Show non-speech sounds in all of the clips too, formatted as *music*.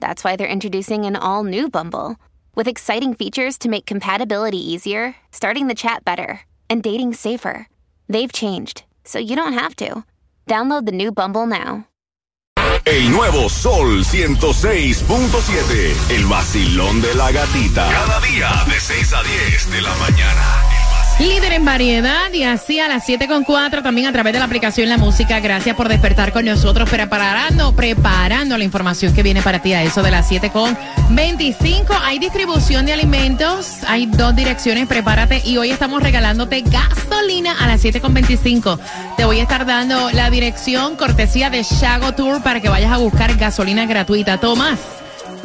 that's why they're introducing an all new Bumble with exciting features to make compatibility easier, starting the chat better, and dating safer. They've changed, so you don't have to. Download the new Bumble now. El nuevo Sol 106.7. El vacilón de la gatita. Cada día de 6 a 10 de la mañana. Líder en variedad y así a las 7.4 también a través de la aplicación La Música. Gracias por despertar con nosotros, preparando, preparando la información que viene para ti a eso de las 7.25. Hay distribución de alimentos, hay dos direcciones, prepárate y hoy estamos regalándote gasolina a las 7.25. Te voy a estar dando la dirección cortesía de Shago Tour para que vayas a buscar gasolina gratuita. Tomás,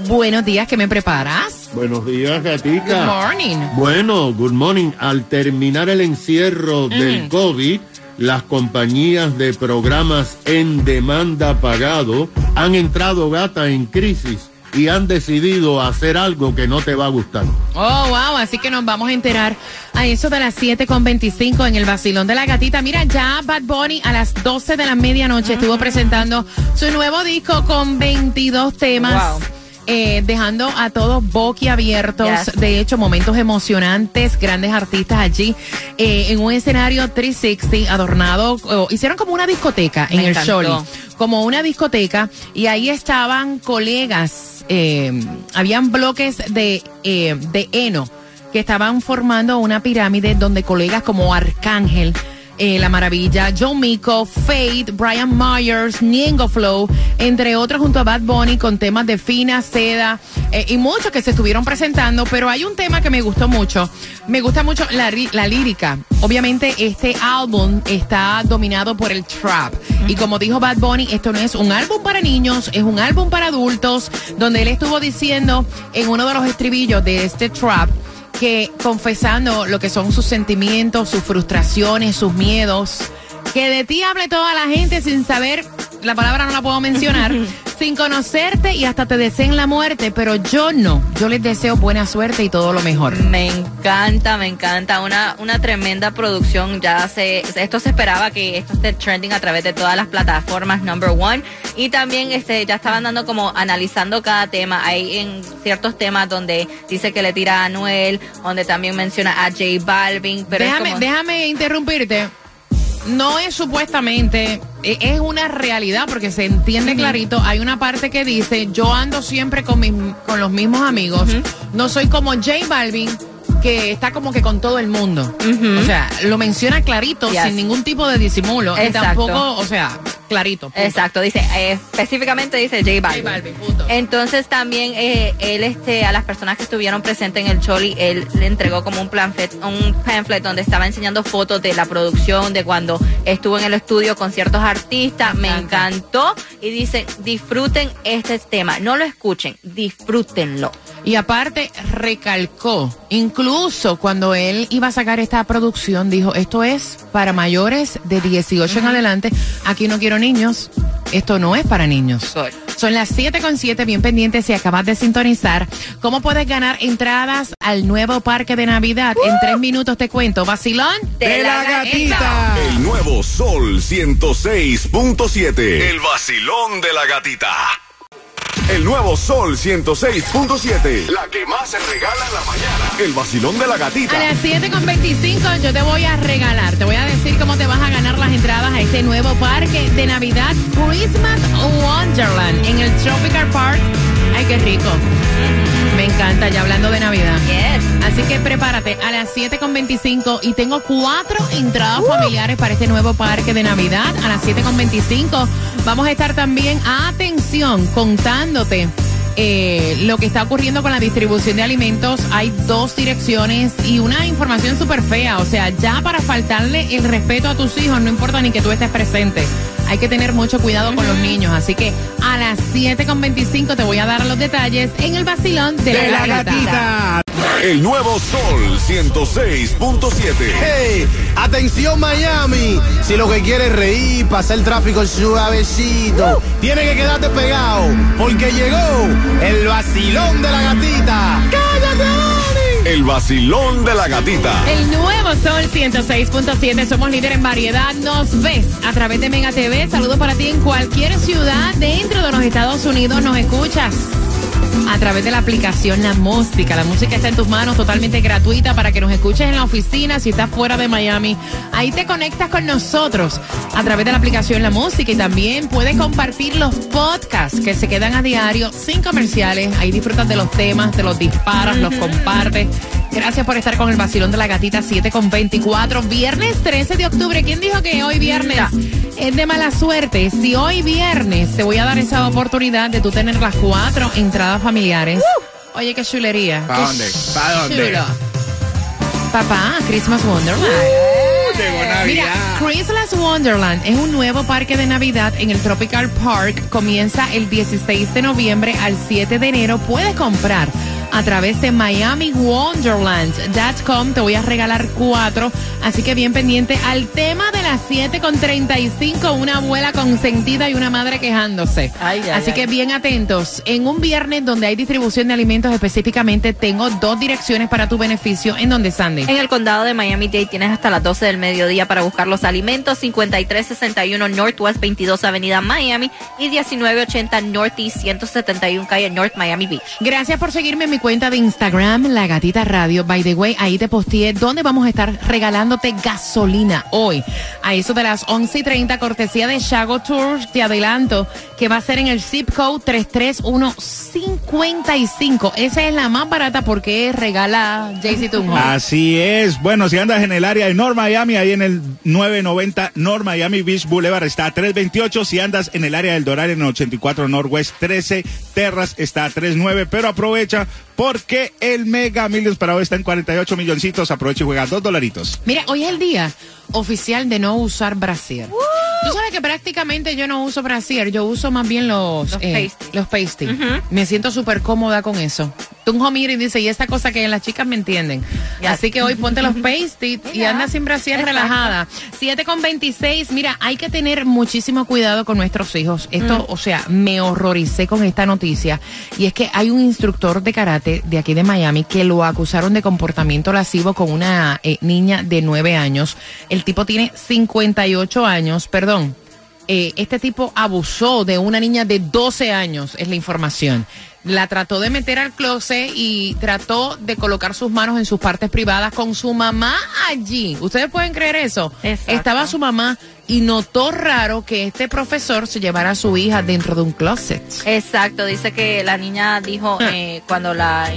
buenos días, ¿qué me preparas? Buenos días, gatica. Good morning. Bueno, good morning. Al terminar el encierro del COVID, las compañías de programas en demanda pagado han entrado gata en crisis y han decidido hacer algo que no te va a gustar. Oh, wow, así que nos vamos a enterar a eso de las 7.25 en el vacilón de la gatita. Mira, ya Bad Bunny a las 12 de la medianoche estuvo presentando su nuevo disco con 22 temas. Wow. Eh, dejando a todos boquiabiertos, Yes. de hecho, momentos emocionantes, grandes artistas allí, eh, en un escenario 360 adornado, oh, hicieron como una discoteca en el. Sholi, como una discoteca, y ahí estaban colegas, eh, habían bloques de, eh, de heno que estaban formando una pirámide donde colegas como Arcángel, eh, La Maravilla, John Mico, Fate, Brian Myers, Niengo Flow, entre otros junto a Bad Bunny con temas de fina, seda eh, y muchos que se estuvieron presentando, pero hay un tema que me gustó mucho. Me gusta mucho la, la lírica. Obviamente este álbum está dominado por el trap. Y como dijo Bad Bunny, esto no es un álbum para niños, es un álbum para adultos, donde él estuvo diciendo en uno de los estribillos de este trap, que confesando lo que son sus sentimientos, sus frustraciones, sus miedos, que de ti hable toda la gente sin saber, la palabra no la puedo mencionar, *laughs* sin conocerte y hasta te deseen la muerte, pero yo no, yo les deseo buena suerte y todo lo mejor. Me encanta, me encanta. Una, una tremenda producción. Ya se, esto se esperaba que esto esté trending a través de todas las plataformas number one. Y también este, ya estaban dando como analizando cada tema. Hay en ciertos temas donde dice que le tira a Anuel, donde también menciona a J Balvin. Pero déjame, como- déjame interrumpirte. No es supuestamente, e- es una realidad porque se entiende clarito. Hay una parte que dice, yo ando siempre con, mis, con los mismos amigos. No soy como J Balvin, que está como que con todo el mundo. O sea, lo menciona clarito, Yes. sin ningún tipo de disimulo. Y tampoco, o sea, clarito. punto. Exacto, dice, eh, específicamente dice J Balvin. J Balvin, punto. Entonces también eh, él este a las personas que estuvieron presentes en el Choli, él le entregó como un pamphlet, un pamphlet donde estaba enseñando fotos de la producción, de cuando estuvo en el estudio con ciertos artistas, me encanta. encantó y dice, disfruten este tema, no lo escuchen, disfrútenlo. Y aparte recalcó, incluso cuando él iba a sacar esta producción, dijo, esto es para mayores de 18 en adelante, aquí no quiero niños, esto no es para niños. Son las 7 con 7, bien pendientes si acabas de sintonizar. ¿Cómo puedes ganar entradas al nuevo parque de Navidad? En tres minutos te cuento. Vacilón. De la gatita. El nuevo Sol 106.7. El vacilón de la gatita. El nuevo Sol 106.7. La que más se regala en la mañana. El vacilón de la gatita. A las 7 con 25 yo te voy a regalar, te voy a decir cómo te vas a ganar las entradas a este nuevo parque de Navidad, Christmas Wonderland, en el Tropical Park. Ay, qué rico. Me encanta, ya hablando de Navidad. Yes. Así que prepárate a las 7 con 25 y tengo cuatro entradas familiares para este nuevo parque de Navidad a las 7 con 25. Vamos a estar también, atención, contándote eh, lo que está ocurriendo con la distribución de alimentos. Hay dos direcciones y una información súper fea. O sea, ya para faltarle el respeto a tus hijos, no importa ni que tú estés presente. Hay que tener mucho cuidado con los niños. Así que a las 7.25 te voy a dar los detalles en el vacilón de, la, gatita. El nuevo Sol 106.7. ¡Hey! ¡Atención Miami! Si lo que quieres es reír, pasar el tráfico suavecito, tiene que quedarte pegado, porque llegó el vacilón de la gatita. ¡Cállate! El vacilón de la gatita. El nuevo Sol 106.7, somos líder en variedad. Nos ves a través de Mega TV. Saludos para ti en cualquier ciudad dentro de los Estados Unidos. Nos escuchas a través de la aplicación La Música. La música está en tus manos totalmente gratuita para que nos escuches en la oficina si estás fuera de Miami. Ahí te conectas con nosotros a través de la aplicación La Música y también puedes compartir los podcasts que se quedan a diario sin comerciales. Ahí disfrutas de los temas, te los disparas, los compartes. Gracias por estar con el vacilón de la gatita 7 con 24. Viernes 13 de octubre. ¿Quién dijo que hoy viernes es de mala suerte? Si hoy viernes te voy a dar esa oportunidad de tú tener las cuatro entradas familiares. Oye, qué chulería. ¿Pa' Qué dónde? ¿Pa' dónde? chulo. Papá, Christmas Wonderland. llegó Navidad. Mira, Christmas Wonderland es un nuevo parque de Navidad en el Tropical Park. Comienza el 16 de noviembre al 7 de enero. Puedes comprar a través de MiamiWonderland.com. Te voy a regalar cuatro. Así que bien pendiente al tema de las 7 con 35. Una abuela consentida y una madre quejándose. Ay, ay, Así ay. que bien atentos. En un viernes donde hay distribución de alimentos específicamente, tengo dos direcciones para tu beneficio. ¿En donde, Sandy? En el condado de Miami-Dade tienes hasta las 12 del mediodía para buscar los alimentos. 5361 Northwest 22 Avenida Miami y 1980 Northeast 171 Calle North Miami Beach. Gracias por seguirme en mi cuenta de Instagram, La Gatita Radio. By the way, ahí te posteé donde vamos a estar regalándote gasolina hoy. A eso de las 11 y 30, cortesía de Shago Tours, te adelanto que va a ser en el zip code 33155. Esa es la más barata porque regala JC Tunjo. Así es. Bueno, si andas en el área de North Miami, ahí en el 990 North Miami Beach Boulevard está a 328. Si andas en el área del Doral en el 84 Northwest 13 Terras está a 39. Pero aprovecha porque el Mega Millions para hoy está en 48 milloncitos. Aprovecha y juega dos dolaritos. Mira, hoy es el día oficial de no usar brasier. Tú sabes que prácticamente yo no uso brasier, yo uso más bien los, Los eh, pasty. los pasty. Me siento súper cómoda con eso. Tunjo mira y dice, y esta cosa que las chicas me entienden. Ya. Así que hoy ponte los *laughs* pasty y anda sin brasier Exacto. relajada. 7 con 26, mira, hay que tener muchísimo cuidado con nuestros hijos. Esto, Mm. o sea, me horroricé con esta noticia. Y es que hay un instructor de karate de aquí de Miami que lo acusaron de comportamiento lascivo con una eh, niña de 9 años. El tipo tiene 58 años, perdón. Eh, este tipo abusó de una niña de 12 años, es la información. La trató de meter al closet y trató de colocar sus manos en sus partes privadas con su mamá allí. ¿Ustedes pueden creer eso? Exacto. Estaba su mamá y notó raro que este profesor se llevara a su hija dentro de un closet. Exacto, dice que la niña dijo Ah. eh, cuando la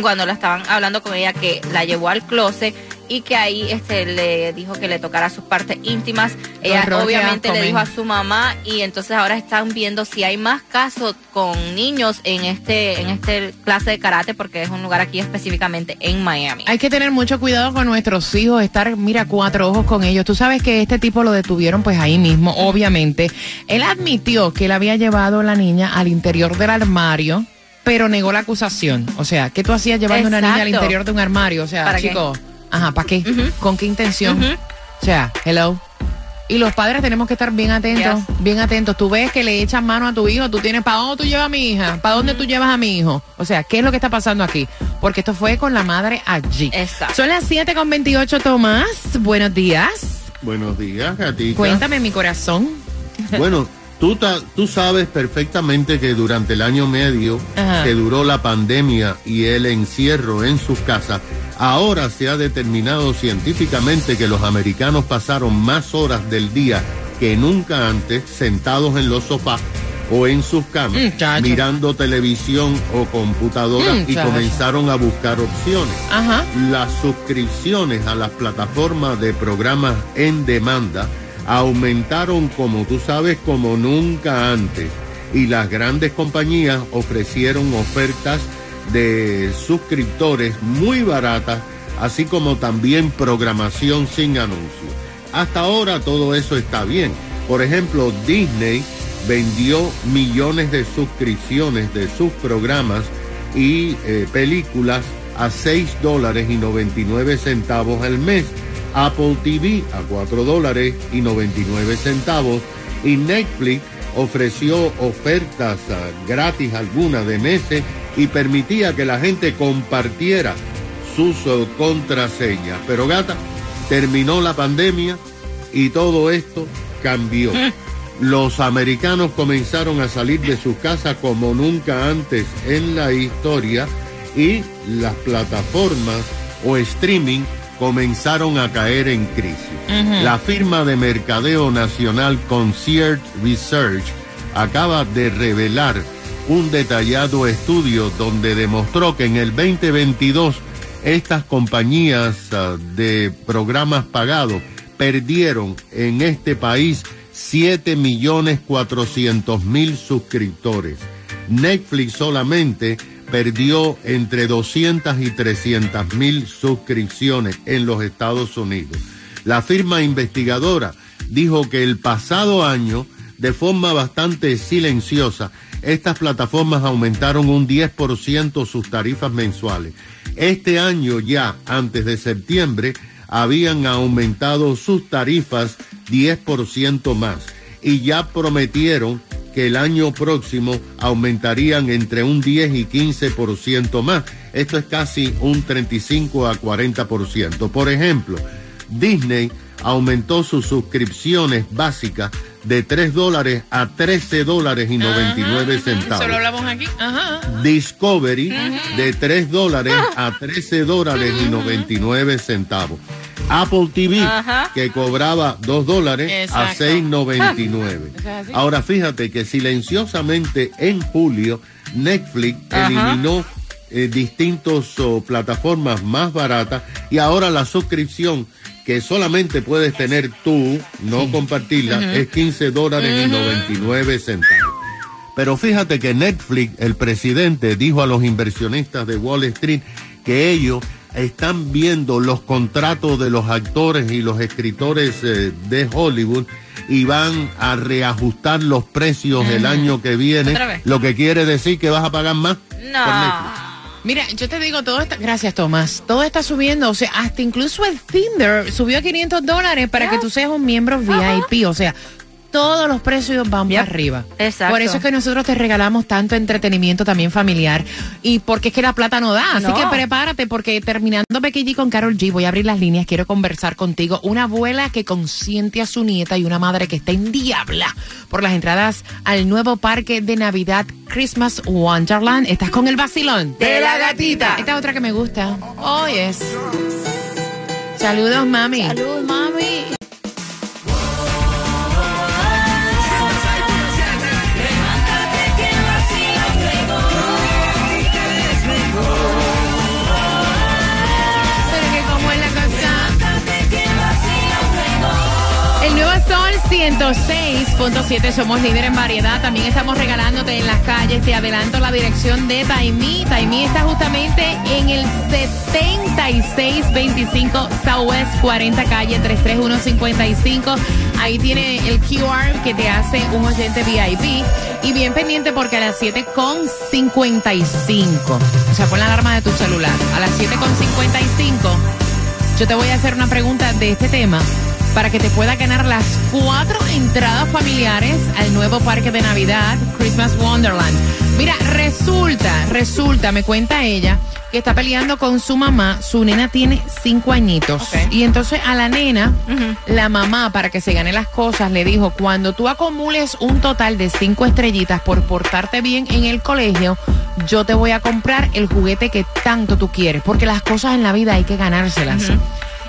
cuando la estaban hablando con ella que la llevó al closet y que ahí este le dijo que le tocara sus partes íntimas. Ella obviamente le dijo a su mamá y entonces ahora están viendo si hay más casos con niños en este en este clase de karate porque es un lugar aquí específicamente en Miami. Hay que tener mucho cuidado con nuestros hijos, estar, mira, cuatro ojos con ellos. Tú sabes que este tipo lo detuvieron pues ahí mismo, obviamente. Él admitió que él había llevado a la niña al interior del armario, pero negó la acusación. O sea, ¿qué tú hacías llevando a una niña al Exacto. interior de un armario? O sea, ¿Para qué? chico, ajá, ¿para qué? ¿Con qué intención? O sea, hello. Y los padres tenemos que estar bien atentos, Yes. bien atentos. Tú ves que le echas mano a tu hijo, tú tienes, ¿para dónde tú llevas a mi hija? ¿Para dónde tú llevas a mi hijo? O sea, ¿qué es lo que está pasando aquí? Porque esto fue con la madre allí. Exacto. Son las 7 con 28, Tomás. Buenos días. Buenos días, gatita. Cuéntame, mi corazón. *laughs* Bueno, tú, ta- tú sabes perfectamente que durante el año medio Ajá. que duró la pandemia y el encierro en sus casas, ahora se ha determinado científicamente que los americanos pasaron más horas del día que nunca antes sentados en los sofás o en sus camas, Muchacho. mirando televisión o computadora y Muchacho. comenzaron a buscar opciones Ajá. las suscripciones a las plataformas de programas en demanda aumentaron, como tú sabes, como nunca antes. Y las grandes compañías ofrecieron ofertas de suscriptores muy baratas, así como también programación sin anuncios. Hasta ahora todo eso está bien, Por ejemplo, Disney vendió millones de suscripciones de sus programas y eh, películas a 6 dólares y 99 centavos al mes. Apple TV a 4 dólares y 99 centavos. Y Netflix ofreció ofertas ah, gratis algunas de meses y permitía que la gente compartiera sus oh, contraseñas. Pero gata, terminó la pandemia y todo esto cambió. Los americanos comenzaron a salir de sus casas como nunca antes en la historia y las plataformas o streaming comenzaron a caer en crisis. La firma de mercadeo nacional Concierge Research acaba de revelar un detallado estudio donde demostró que en el 2022 estas compañías ah, de programas pagados perdieron en este país 7 millones 400 mil suscriptores. Netflix solamente perdió entre 200 y 300 mil suscripciones en los Estados Unidos. La firma investigadora dijo que el pasado año, de forma bastante silenciosa, estas plataformas aumentaron un 10% sus tarifas mensuales. Este año ya, antes de septiembre, habían aumentado sus tarifas 10% más y ya prometieron que el año próximo aumentarían entre un 10 y 15% más. Esto es casi un 35 a 40%. Por ejemplo, Disney aumentó sus suscripciones básicas de 3 dólares a 13 dólares y 99 centavos. Solo hablamos aquí. Ajá. Discovery de 3 dólares a 13 dólares y 99 centavos. Apple TV, Ajá. que cobraba 2 dólares a Exacto. 6.99. *laughs* Eso es así. Ahora fíjate que silenciosamente en julio Netflix Ajá. eliminó eh, distintos oh, plataformas más baratas y ahora la suscripción que solamente puedes tener tú, no compartirla, es 15 dólares y 99 centavos. Pero fíjate que Netflix, el presidente, dijo a los inversionistas de Wall Street que ellos están viendo los contratos de los actores y los escritores eh, de Hollywood y van a reajustar los precios el año que viene, lo que quiere decir que vas a pagar más. por Netflix. Mira, yo te digo, todo está, gracias Tomás, todo está subiendo, o sea, hasta incluso el Tinder subió a 500 dólares para que tú seas un miembro VIP, o sea, todos los precios van Yep. para arriba. Exacto. Por eso es que nosotros te regalamos tanto entretenimiento también familiar y porque es que la plata no da, así No. que prepárate porque terminando Becky G con Carol G, voy a abrir las líneas, quiero conversar contigo, una abuela que consiente a su nieta y una madre que está en diabla por las entradas al nuevo parque de Navidad Christmas Wonderland. Estás con el vacilón De la gatita. esta otra que me gusta. Oh, yes. Saludos, mami. Salud, mami. 106.7, somos líder en variedad. También estamos regalándote en las calles. Te adelanto la dirección de Taimí. Taimí está justamente en el 7625 Southwest 40 calle 33155. Ahí tiene el QR que te hace un oyente VIP. Y bien pendiente porque a las 7.55, o sea, pon la alarma de tu celular. A las 7.55 yo te voy a hacer una pregunta de este tema para que te pueda ganar las cuatro entradas familiares al nuevo parque de Navidad, Christmas Wonderland. Mira, resulta, resulta, me cuenta ella, que está peleando con su mamá. Su nena tiene cinco añitos. Y entonces a la nena, la mamá, para que se gane las cosas, le dijo, cuando tú acumules un total de cinco estrellitas por portarte bien en el colegio, yo te voy a comprar el juguete que tanto tú quieres. Porque las cosas en la vida hay que ganárselas.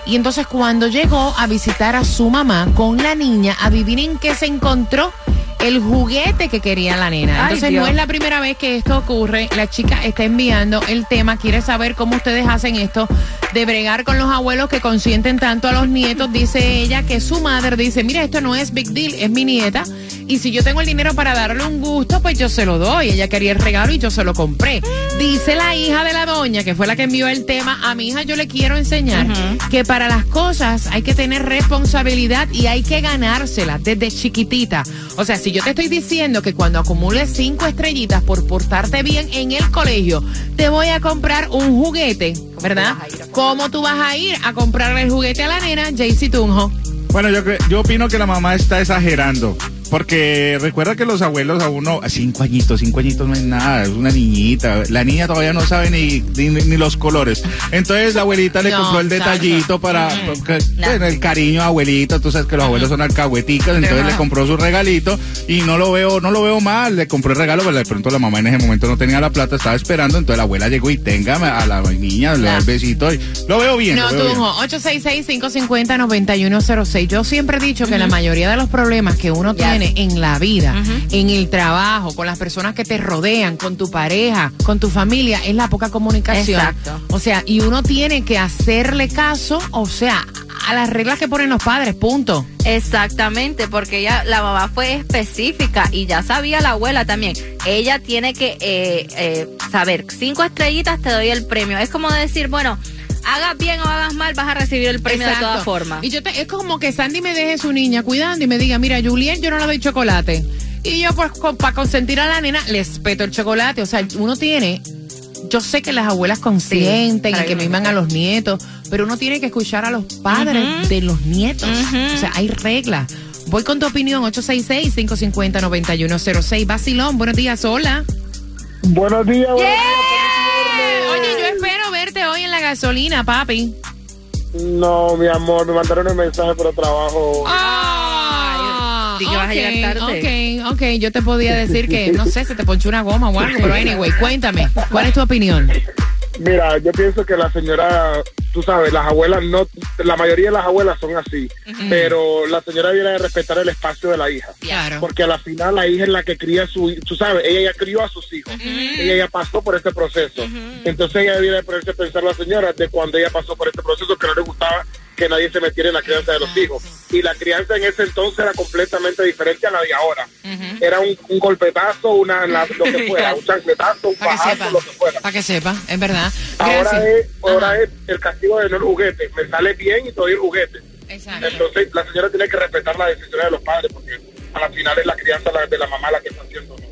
Y entonces cuando llegó a visitar a su mamá con la niña, adivinen qué se encontró el juguete que quería la nena. Entonces no es la primera vez que esto ocurre. La chica está enviando el tema, quiere saber cómo ustedes hacen esto de bregar con los abuelos que consienten tanto a los nietos. Dice ella que su madre dice, mira, esto no es big deal, es mi nieta. Y si yo tengo el dinero para darle un gusto, pues yo se lo doy. Ella quería el regalo y yo se lo compré. Dice la hija de la doña, que fue la que envió el tema, a mi hija yo le quiero enseñar que para las cosas hay que tener responsabilidad y hay que ganársela desde chiquitita. O sea, si yo te estoy diciendo que cuando acumules cinco estrellitas por portarte bien en el colegio, te voy a comprar un juguete, ¿verdad? ¿Cómo tú vas a ir a comprarle el juguete a la nena, Jaycee Tunjo? Bueno, yo, yo opino que la mamá está exagerando. Porque recuerda que los abuelos a uno, a cinco añitos, cinco añitos no es nada, es una niñita. La niña todavía no sabe ni, ni, ni los colores. Entonces la abuelita le No, compró el detallito para porque, bueno, el cariño abuelito, tú sabes que los abuelos son alcahueticas, entonces le compró su regalito y no lo veo, no lo veo mal, le compró el regalo, pero de pronto la mamá en ese momento no tenía la plata, estaba esperando, entonces la abuela llegó y tenga a la niña, le da el besito y lo veo bien. No. Tunjo, 866-550-9106. Yo siempre he dicho que la mayoría de los problemas que uno Yes. tiene en la vida, en el trabajo, con las personas que te rodean, con tu pareja, con tu familia, es la poca comunicación. Exacto. O sea, y uno tiene que hacerle caso, o sea, a las reglas que ponen los padres, punto. Exactamente, porque ella, la mamá fue específica y ya sabía la abuela también. Ella tiene que eh, eh, saber, cinco estrellitas te doy el premio. Es como decir, bueno, hagas bien o hagas mal, vas a recibir el premio de todas formas. Y yo te- es como que Sandy me deje su niña cuidando y me diga, mira, Juliet, yo no le doy chocolate. Y yo, pues, para consentir a la nena, les peto el chocolate. O sea, uno tiene, yo sé que las abuelas consienten y que miman a los nietos, pero uno tiene que escuchar a los padres de los nietos. O sea, hay reglas. Voy con tu opinión, 866-550-9106. Basilón, buenos días, hola. Buenos días, buenos yo espero verte hoy en la gasolina, papi. No, mi amor, me mandaron el mensaje por trabajo. Ah, sí que vas a llegar tarde. Ok, ok, yo te podía decir que, no sé, se te ponchó una goma o algo, pero anyway, cuéntame, ¿cuál es tu opinión? Mira, yo pienso que la señora, tú sabes, las abuelas no, la mayoría de las abuelas son así, pero la señora viene de respetar el espacio de la hija. Claro. Porque a la final la hija es la que cría a su, tú sabes, ella ya crió a sus hijos, ella ya pasó por este proceso. Entonces ella debiera de ponerse a pensar la señora de cuando ella pasó por este proceso que no le gustaba que nadie se metiera en la crianza de los hijos. Y la crianza en ese entonces era completamente diferente a la de ahora. Era un, un golpetazo, una, la- lo que *laughs* fuera, un chancletazo, un pajazo, lo que fuera. para que sepa, es verdad. Ahora es, ahora es el castigo de no el juguete. Me sale bien y te doy el juguete. Exacto. Entonces la señora tiene que respetar las decisiones de los padres porque a la final es la crianza la- de la mamá la que está haciendo. ¿no?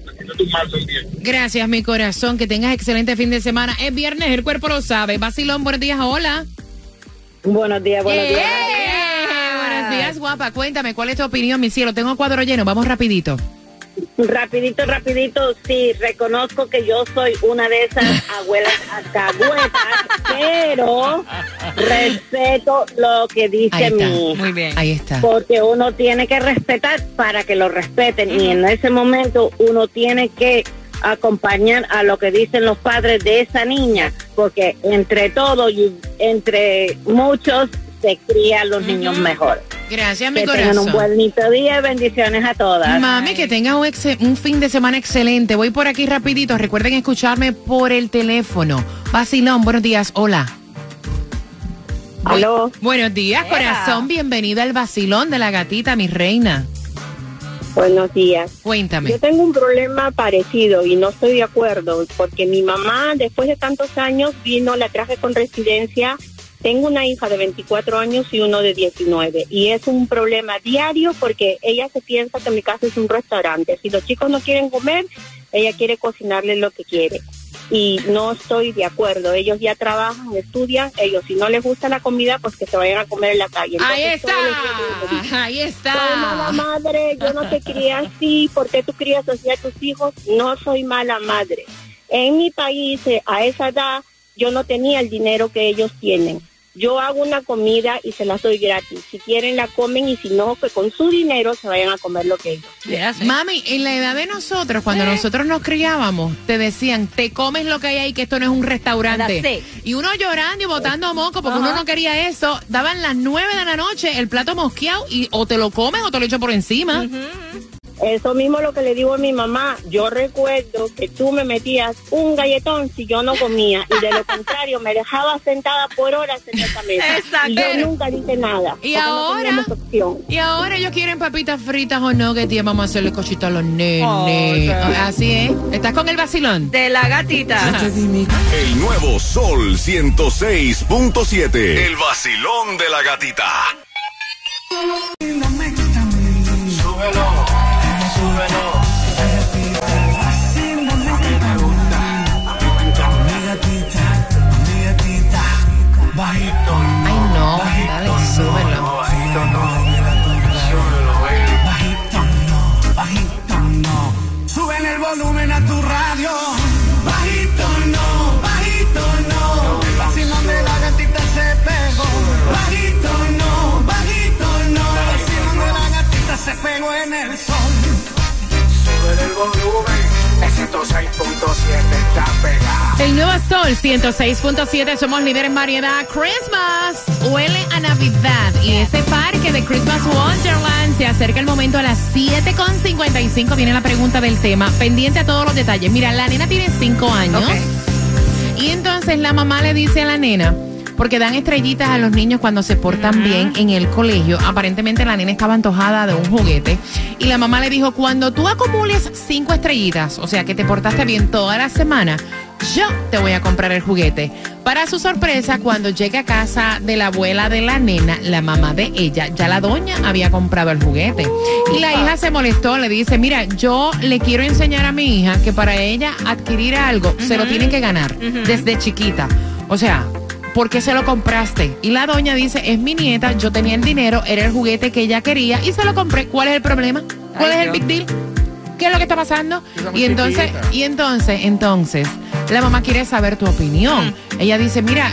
Gracias, mi corazón, que tengas excelente fin de semana. Es viernes, el cuerpo lo sabe. Basilón, buenos días, hola. Buenos días, buenos días. Buenos días, guapa, cuéntame, ¿cuál es tu opinión, mi cielo? Tengo cuadro lleno, vamos rapidito. Rapidito, rapidito, sí, reconozco que yo soy una de esas *laughs* abuelas alcahuetas, pero respeto lo que dice está. mi Muy bien. Ahí está. porque uno tiene que respetar para que lo respeten y en ese momento uno tiene que acompañar a lo que dicen los padres de esa niña, porque entre todos y entre muchos se crían los niños mejor. Gracias, mi Que tengan un corazón. bonito día y bendiciones a todas. Mami, que tengas un, fin de semana excelente. Voy por aquí rapidito. Recuerden escucharme por el teléfono. Basilón, buenos días. Hola. Aló. Buenos días, corazón. Bienvenida al Basilón de la gatita, mi reina. Buenos días. Cuéntame. Yo tengo un problema parecido y no estoy de acuerdo porque mi mamá después de tantos años vino, la traje con residencia. Tengo una hija de 24 años y uno de 19 y es un problema diario porque ella se piensa que mi casa es un restaurante. Si los chicos no quieren comer, ella quiere cocinarles lo que quiere. Y no estoy de acuerdo. Ellos ya trabajan, estudian. Ellos, si no les gusta la comida, pues que se vayan a comer en la calle. Ahí está. les Ahí soy mala está. madre, yo no te crié así, ¿por qué tú crías así a tus hijos? No soy mala madre. En mi país, eh, a esa edad, yo no tenía el dinero que ellos tienen. Yo hago una comida y se la doy gratis. Si quieren la comen y si no, que con su dinero se vayan a comer lo que ellos. Sí. Mami, en la edad de nosotros, cuando nosotros nos criábamos, te decían, te comes lo que hay ahí, que esto no es un restaurante. Y uno llorando y botando moco porque uno no quería eso. Daban las nueve de la noche el plato mosqueado y o te lo comes o te lo echo por encima. Eso mismo lo que le digo a mi mamá. Yo recuerdo que tú me metías un galletón si yo no comía y de lo contrario me dejaba sentada por horas en esa mesa. *laughs* Exacto. Y yo nunca dije nada. Y no ahora, y ahora ellos quieren papitas fritas o no, que tía, vamos a hacerle cochito a los nenes. Así es. ¿Estás con el vacilón? De la gatita. El nuevo Sol 106.7. El vacilón de la gatita. Ay, El nuevo Sol 106.7, somos líderes en variedad. Christmas huele a Navidad y ese parque de Christmas Wonderland se acerca el momento a las 7.55. Viene la pregunta del tema, pendiente a todos los detalles. Mira, la nena tiene 5 años y entonces la mamá le dice a la nena, porque dan estrellitas a los niños cuando se portan bien en el colegio. Aparentemente la nena estaba antojada de un juguete. Y la mamá le dijo, cuando tú acumules cinco estrellitas, o sea que te portaste bien toda la semana, yo te voy a comprar el juguete. Para su sorpresa, cuando llega a casa de la abuela de la nena, la mamá de ella, ya la doña había comprado el juguete. Y la hija se molestó, le dice, mira, yo le quiero enseñar a mi hija que para ella adquirir algo se lo tienen que ganar desde chiquita. O sea, ¿por qué se lo compraste? Y la doña dice, es mi nieta, yo tenía el dinero, era el juguete que ella quería y se lo compré. ¿Cuál es el problema? ¿Cuál es el big deal? ¿Qué es lo que está pasando? Y entonces, y entonces, entonces, la mamá quiere saber tu opinión. Ella dice, mira,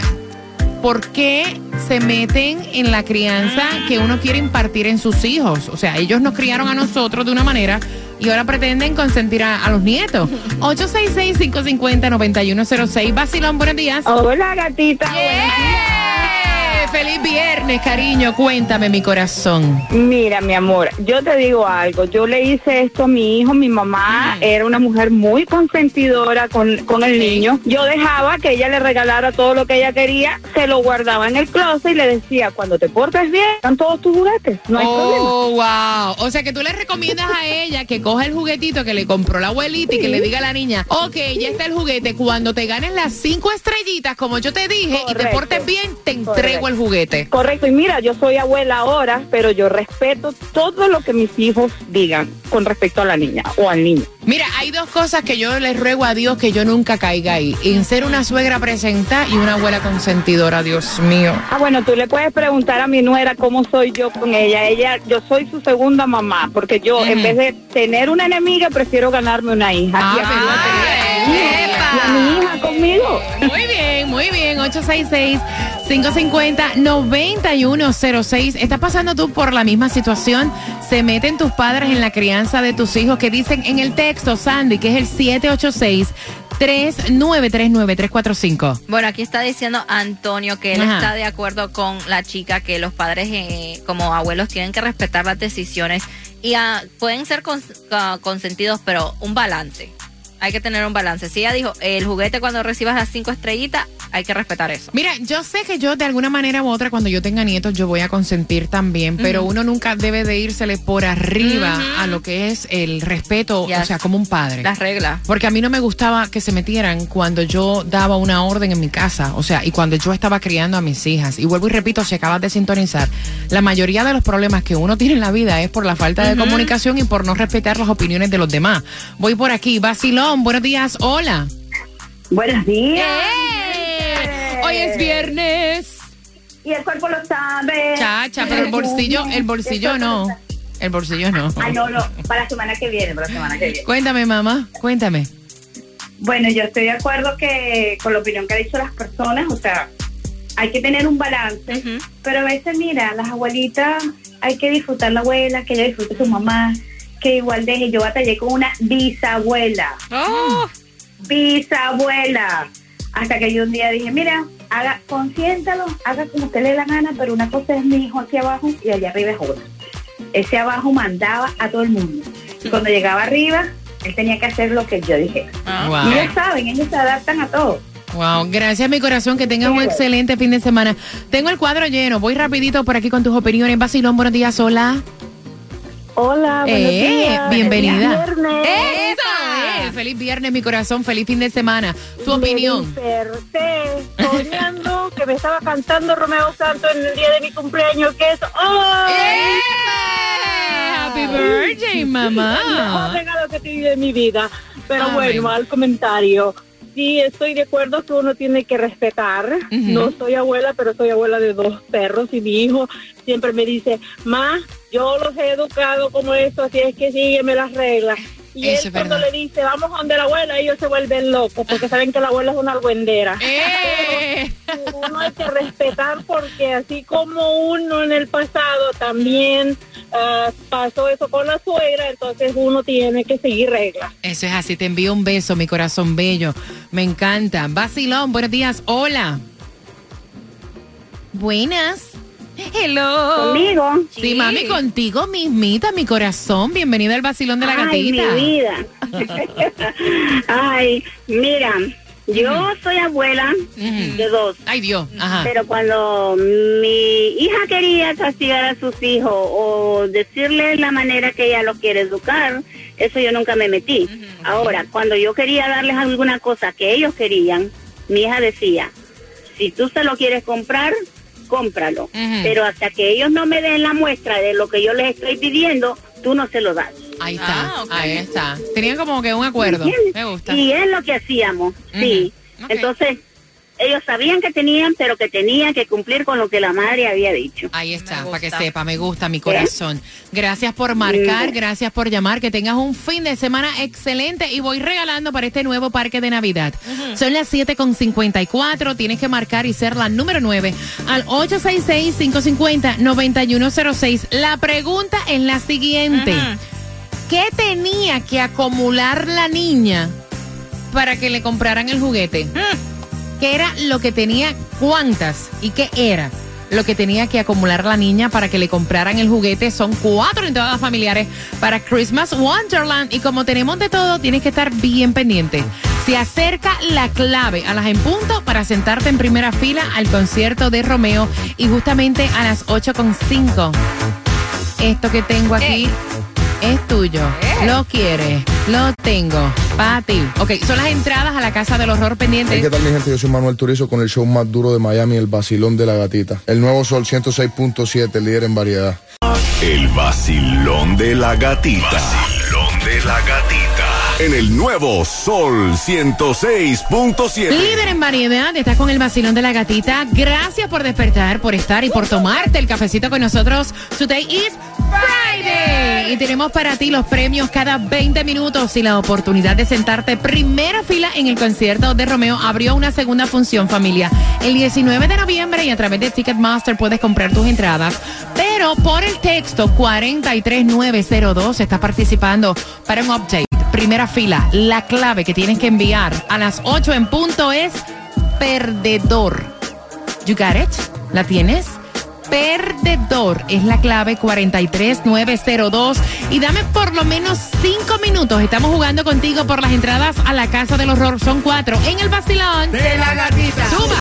¿por qué se meten en la crianza que uno quiere impartir en sus hijos? O sea, ellos nos criaron a nosotros de una manera y ahora pretenden consentir a, a los nietos. *laughs* 866-550-9106. Basilón, buenos días. Hola, gatita. ¡Yeah! Feliz viernes, cariño. Cuéntame, mi corazón. Mira, mi amor, yo te digo algo. Yo le hice esto a mi hijo. Mi mamá Mm. era una mujer muy consentidora con, con el niño. Yo dejaba que ella le regalara todo lo que ella quería, se lo guardaba en el closet y le decía, cuando te portes bien, están todos tus juguetes. No hay problema. Oh, wow. O sea que tú le recomiendas a ella que coja el juguetito que le compró la abuelita y que le diga a la niña, ok, ya está el juguete. Cuando te ganes las cinco estrellitas, como yo te dije, y te portes bien, te entrego Correcto. el juguete. Correcto, y mira, yo soy abuela ahora, pero yo respeto todo lo que mis hijos digan con respecto a la niña o al niño. Mira, hay dos cosas que yo le ruego a Dios que yo nunca caiga ahí. En ser una suegra presentada y una abuela consentidora, Dios mío. Ah, bueno, tú le puedes preguntar a mi nuera cómo soy yo con ella. Ella, yo soy su segunda mamá, porque yo en vez de tener una enemiga prefiero ganarme una hija. Ah, y, a mi hija conmigo. Muy bien, muy bien. 866-550-9106. ¿Estás pasando tú por la misma situación? Se meten tus padres en la crianza de tus hijos que dicen en el texto, Sandy, que es el 786-3939345. Bueno, aquí está diciendo Antonio que él Ajá. está de acuerdo con la chica que los padres eh, como abuelos tienen que respetar las decisiones y ah, pueden ser cons- ah, consentidos, pero un balance. Hay que tener un balance. Si ella dijo, el juguete cuando recibas las cinco estrellitas, hay que respetar eso. Mira, yo sé que yo de alguna manera u otra cuando yo tenga nietos yo voy a consentir también, pero uno nunca debe de írsele por arriba a lo que es el respeto, o sea, como un padre. Las reglas. Porque a mí no me gustaba que se metieran cuando yo daba una orden en mi casa, o sea, y cuando yo estaba criando a mis hijas. Y vuelvo y repito, si acabas de sintonizar, la mayoría de los problemas que uno tiene en la vida es por la falta de comunicación y por no respetar las opiniones de los demás. Voy por aquí, Buenos días, hola. Buenos días. ¡Eh! Hoy es viernes. Y el cuerpo lo sabe. Chacha, pero el bolsillo, el bolsillo no. El bolsillo no. Ah, no, no, para la semana que viene, para la semana que viene. Cuéntame, mamá, cuéntame. Bueno, yo estoy de acuerdo que con la opinión que han dicho las personas, o sea, hay que tener un balance, pero a veces, mira, las abuelitas, hay que disfrutar la abuela, que ella disfrute su mamá, que igual deje, yo batallé con una bisabuela, Oh, bisabuela, hasta que yo un día dije, mira, haga, consiéntalo, haga como usted le dé la gana, pero una cosa es mi hijo aquí abajo y allá arriba es otra. Ese abajo mandaba a todo el mundo. Y cuando llegaba arriba, él tenía que hacer lo que yo dije. Wow. Y ellos saben, ellos se adaptan a todo. Wow, gracias mi corazón, que tengas un excelente fin de semana. Tengo el cuadro lleno, voy rapidito por aquí con tus opiniones. Basilón, buenos días, hola. Hola, buenos Eh, días. bienvenida. Feliz viernes. ¡Eso es! Feliz viernes, mi corazón, feliz fin de semana. Tu opinión. Me desperté soñando *laughs* que me estaba cantando Romeo Santos en el día de mi cumpleaños, que es hoy. ¡Eh! Happy birthday, El mejor mamá. regalo que tuve de mi vida. Pero Amén. bueno, al comentario. Sí, estoy de acuerdo que uno tiene que respetar. No soy abuela, pero soy abuela de dos perros y mi hijo siempre me dice, ma, yo los he educado como esto, así es que sígueme las reglas. Y Eso él cuando verdad. le dice, vamos donde la abuela, ellos se vuelven locos porque saben que la abuela es una argüendera. *laughs* ¡Eh! Uno hay que respetar porque así como uno en el pasado también ah, pasó eso con la suegra, entonces uno tiene que seguir reglas. Eso es así, te envío un beso, mi corazón bello. Me encanta. Basilón, buenos días, hola. Buenas. Hello. ¿Conmigo? Sí, Sí. mami, contigo mismita, mi corazón. Bienvenida al Basilón de la Ay, Gatita. mi vida. *laughs* *laughs* Ay, mira, yo soy abuela de dos. Ay, Dios. Ajá. Pero cuando mi hija quería castigar a sus hijos o decirle la manera que ella lo quiere educar, eso yo nunca me metí. Ahora, cuando yo quería darles alguna cosa que ellos querían, mi hija decía, si tú se lo quieres comprar, cómpralo. Pero hasta que ellos no me den la muestra de lo que yo les estoy pidiendo, tú no se lo das. Ahí está, Ah, ok. ahí está. Tenían como que un acuerdo. ¿Entiendes? Me gusta. Y es lo que hacíamos, sí. Entonces, ellos sabían que tenían, pero que tenían que cumplir con lo que la madre había dicho. Ahí está, para que sepa, me gusta mi corazón. Gracias por marcar, gracias por llamar, que tengas un fin de semana excelente y voy regalando para este nuevo parque de Navidad. Son las 7.54, tienes que marcar y ser la número 9 al 866-550-9106. La pregunta es la siguiente. ¿Qué tenía que acumular la niña para que le compraran el juguete? ¿Qué era lo que tenía? ¿Cuántas? ¿Y qué era? Lo que tenía que acumular la niña para que le compraran el juguete son cuatro entradas familiares para Christmas Wonderland. Y como tenemos de todo, tienes que estar bien pendiente. Se acerca la clave a las en punto para sentarte en primera fila al concierto de Romeo. Y justamente a las 8.5. Esto que tengo aquí es tuyo. Lo quieres. Lo tengo. Para ti. Ok, son las entradas a la Casa del Horror pendiente. Hey, ¿Qué tal mi gente? Yo soy Manuel Turizo con el show más duro de Miami, El Vacilón de la Gatita. El nuevo Sol 106.7, el líder en variedad. El vacilón de la gatita. Vacilón de la gatita. En el nuevo Sol 106.7. Líder en variedad, estás con el vacilón de la gatita. Gracias por despertar, por estar y por tomarte el cafecito con nosotros. Today is Friday. Y tenemos para ti los premios cada 20 minutos y la oportunidad de sentarte primera fila en el concierto de Romeo. Abrió una segunda función, familia, el 19 de noviembre y a través de Ticketmaster puedes comprar tus entradas. Pero por el texto 43902 estás participando para un update. Primera fila, la clave que tienes que enviar a las 8 en punto es perdedor. You got it? ¿La tienes? Perdedor es la clave 43902 y dame por lo menos 5 minutos. Estamos jugando contigo por las entradas a la casa del horror. Son cuatro en el vacilón De la gatita. Suba.